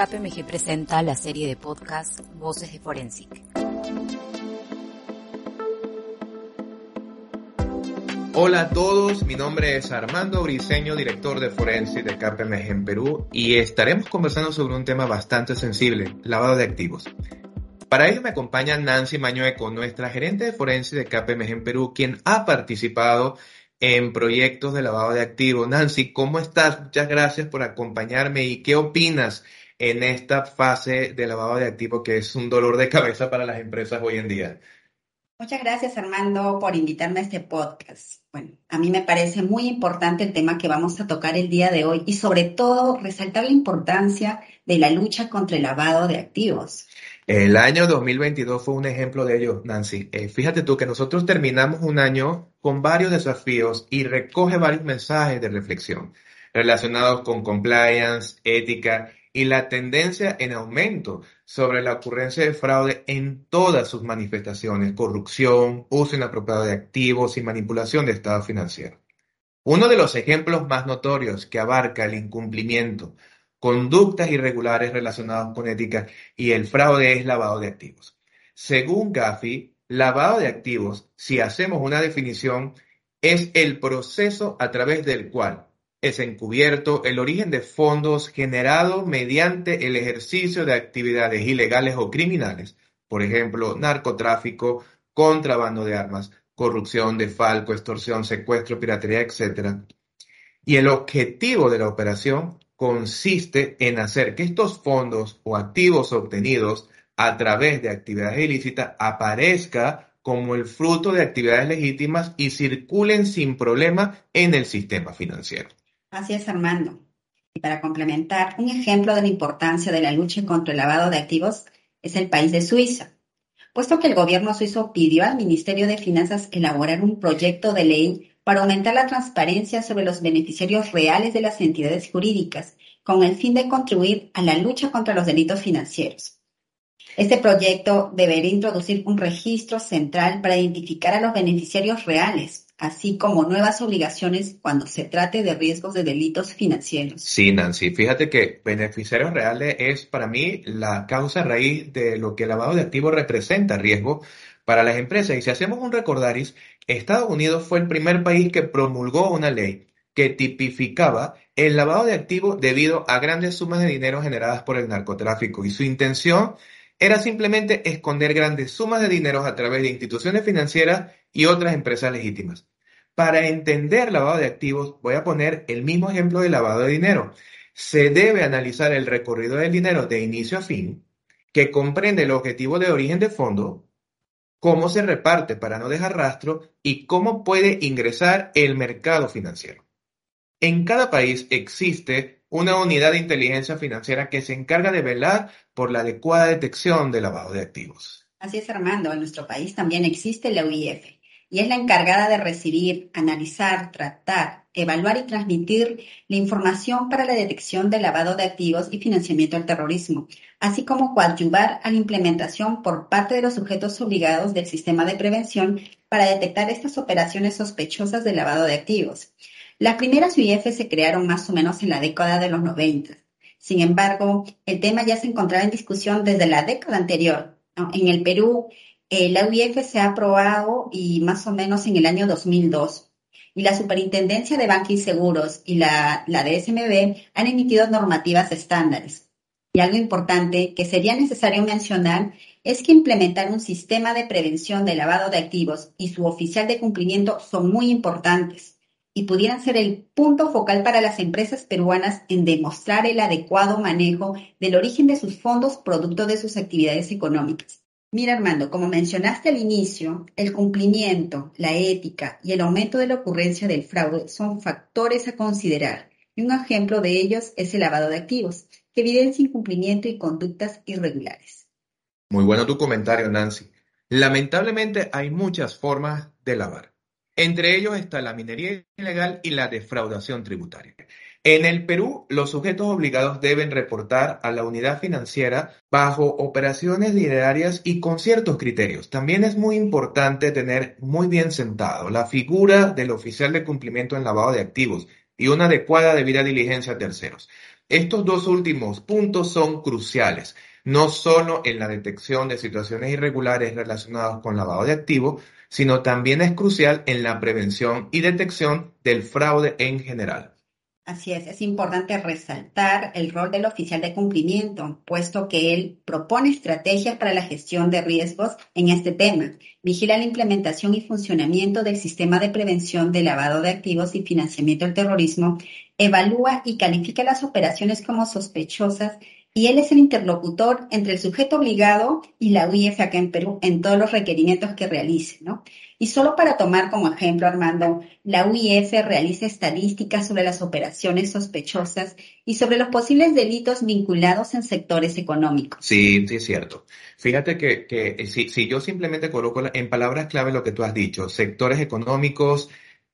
KPMG presenta la serie de podcast Voces de Forensic. Hola a todos, mi nombre es Armando Briceño, director de Forensic de KPMG en Perú y estaremos conversando sobre un tema bastante sensible, lavado de activos. Para ello me acompaña Nancy Mañueco, nuestra gerente de Forensic de KPMG en Perú, quien ha participado en proyectos de lavado de activos. Nancy, ¿cómo estás? Muchas gracias por acompañarme y qué opinas en esta fase de lavado de activos que es un dolor de cabeza para las empresas hoy en día. Muchas gracias Armando por invitarme a este podcast. Bueno, a mí me parece muy importante el tema que vamos a tocar el día de hoy y sobre todo resaltar la importancia de la lucha contra el lavado de activos. El año 2022 fue un ejemplo de ello, Nancy. Eh, fíjate tú que nosotros terminamos un año con varios desafíos y recoge varios mensajes de reflexión relacionados con compliance, ética y la tendencia en aumento sobre la ocurrencia de fraude en todas sus manifestaciones, corrupción, uso inapropiado de activos y manipulación de estado financiero. Uno de los ejemplos más notorios que abarca el incumplimiento, conductas irregulares relacionadas con ética y el fraude es lavado de activos. Según Gafi, lavado de activos, si hacemos una definición, es el proceso a través del cual es encubierto el origen de fondos generados mediante el ejercicio de actividades ilegales o criminales, por ejemplo, narcotráfico, contrabando de armas, corrupción, defalco, extorsión, secuestro, piratería, etc. Y el objetivo de la operación consiste en hacer que estos fondos o activos obtenidos a través de actividades ilícitas aparezca como el fruto de actividades legítimas y circulen sin problema en el sistema financiero. Es, Armando. Y para complementar, un ejemplo de la importancia de la lucha contra el lavado de activos es el país de Suiza, puesto que el gobierno suizo pidió al Ministerio de Finanzas elaborar un proyecto de ley para aumentar la transparencia sobre los beneficiarios reales de las entidades jurídicas, con el fin de contribuir a la lucha contra los delitos financieros. Este proyecto debería introducir un registro central para identificar a los beneficiarios reales, así como nuevas obligaciones cuando se trate de riesgos de delitos financieros. Sí, Nancy, fíjate que beneficiarios reales es para mí la causa raíz de lo que el lavado de activos representa riesgo para las empresas. Y si hacemos un recordaris, Estados Unidos fue el primer país que promulgó una ley que tipificaba el lavado de activos debido a grandes sumas de dinero generadas por el narcotráfico y su intención era simplemente esconder grandes sumas de dinero a través de instituciones financieras y otras empresas legítimas. Para entender lavado de activos, voy a poner el mismo ejemplo de lavado de dinero. Se debe analizar el recorrido del dinero de inicio a fin, que comprende el objetivo de origen de fondo, cómo se reparte para no dejar rastro y cómo puede ingresar el mercado financiero. En cada país existe una unidad de inteligencia financiera que se encarga de velar por la adecuada detección del lavado de activos. Así es, Armando. En nuestro país también existe la UIF y es la encargada de recibir, analizar, tratar, evaluar y transmitir la información para la detección del lavado de activos y financiamiento del terrorismo, así como coadyuvar a la implementación por parte de los sujetos obligados del sistema de prevención para detectar estas operaciones sospechosas de lavado de activos. Las primeras UIF se crearon más o menos en la década de los 90. Sin embargo, el tema ya se encontraba en discusión desde la década anterior. En el Perú, eh, la UIF se ha aprobado y más o menos en el año 2002. Y la Superintendencia de Banca y Seguros y la, la DSMB han emitido normativas estándares. Y algo importante que sería necesario mencionar es que implementar un sistema de prevención de lavado de activos y su oficial de cumplimiento son muy importantes y pudieran ser el punto focal para las empresas peruanas en demostrar el adecuado manejo del origen de sus fondos producto de sus actividades económicas. Mira, Armando, como mencionaste al inicio, el cumplimiento, la ética y el aumento de la ocurrencia del fraude son factores a considerar. Y un ejemplo de ellos es el lavado de activos, que evidencia incumplimiento y conductas irregulares. Muy bueno tu comentario, Nancy. Lamentablemente hay muchas formas de lavar. Entre ellos está la minería ilegal y la defraudación tributaria. En el Perú, los sujetos obligados deben reportar a la unidad financiera bajo operaciones diarias y con ciertos criterios. También es muy importante tener muy bien sentado la figura del oficial de cumplimiento en lavado de activos y una adecuada debida diligencia a terceros. Estos dos últimos puntos son cruciales, no solo en la detección de situaciones irregulares relacionadas con lavado de activos, sino también es crucial en la prevención y detección del fraude en general. Así es, es importante resaltar el rol del oficial de cumplimiento, puesto que él propone estrategias para la gestión de riesgos en este tema, vigila la implementación y funcionamiento del sistema de prevención de lavado de activos y financiamiento del terrorismo, evalúa y califica las operaciones como sospechosas y él es el interlocutor entre el sujeto obligado y la UIF acá en Perú en todos los requerimientos que realice, ¿no? Y solo para tomar como ejemplo, Armando, la UIF realiza estadísticas sobre las operaciones sospechosas y sobre los posibles delitos vinculados en sectores económicos. Sí, sí, es cierto. Fíjate que, que si, si yo simplemente coloco en palabras clave lo que tú has dicho, sectores económicos,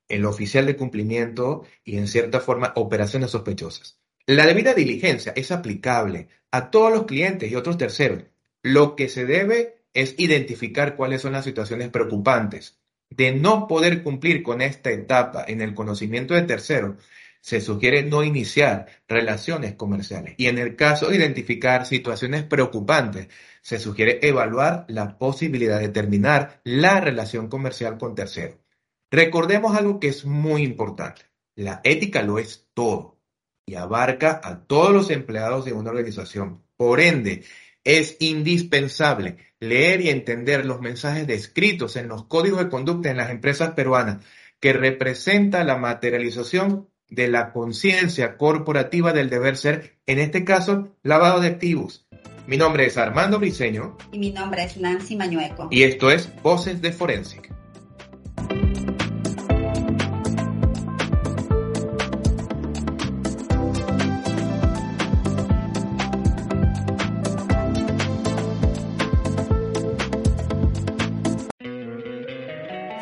el oficial de cumplimiento y en cierta forma operaciones sospechosas. La debida diligencia es aplicable a todos los clientes y otros terceros. Lo que se debe es identificar cuáles son las situaciones preocupantes. De no poder cumplir con esta etapa en el conocimiento de terceros, se sugiere no iniciar relaciones comerciales. Y en el caso de identificar situaciones preocupantes, se sugiere evaluar la posibilidad de terminar la relación comercial con terceros. Recordemos algo que es muy importante. La ética lo es todo y abarca a todos los empleados de una organización. Por ende, es indispensable leer y entender los mensajes descritos en los códigos de conducta en las empresas peruanas, que representa la materialización de la conciencia corporativa del deber ser, en este caso, lavado de activos. Mi nombre es Armando Briceño. Y mi nombre es Nancy Mañueco. Y esto es Voces de Forensic.